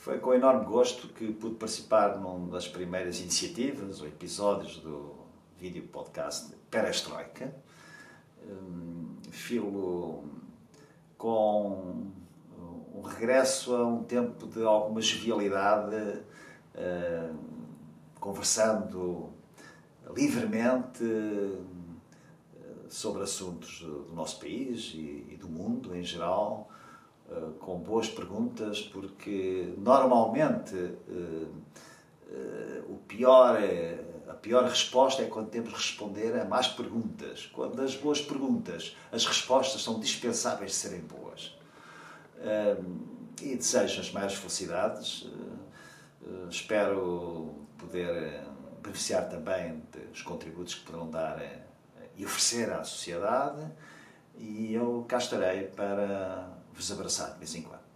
Foi com enorme gosto que pude participar numa das primeiras iniciativas ou episódios do vídeo podcast Perestroika. Um, filo com um regresso a um tempo de alguma jovialidade, uh, conversando livremente uh, sobre assuntos do nosso país e, e do mundo em geral eh, com boas perguntas, porque normalmente uh, o pior é, a pior resposta é quando temos de responder a más perguntas. Quando as boas perguntas, as respostas são dispensáveis de serem boas. e desejo as maiores felicidades. espero poder beneficiar também dos contributos que poderão dar e oferecer à sociedade. E eu cá estarei para vos abraçar de vez em quando.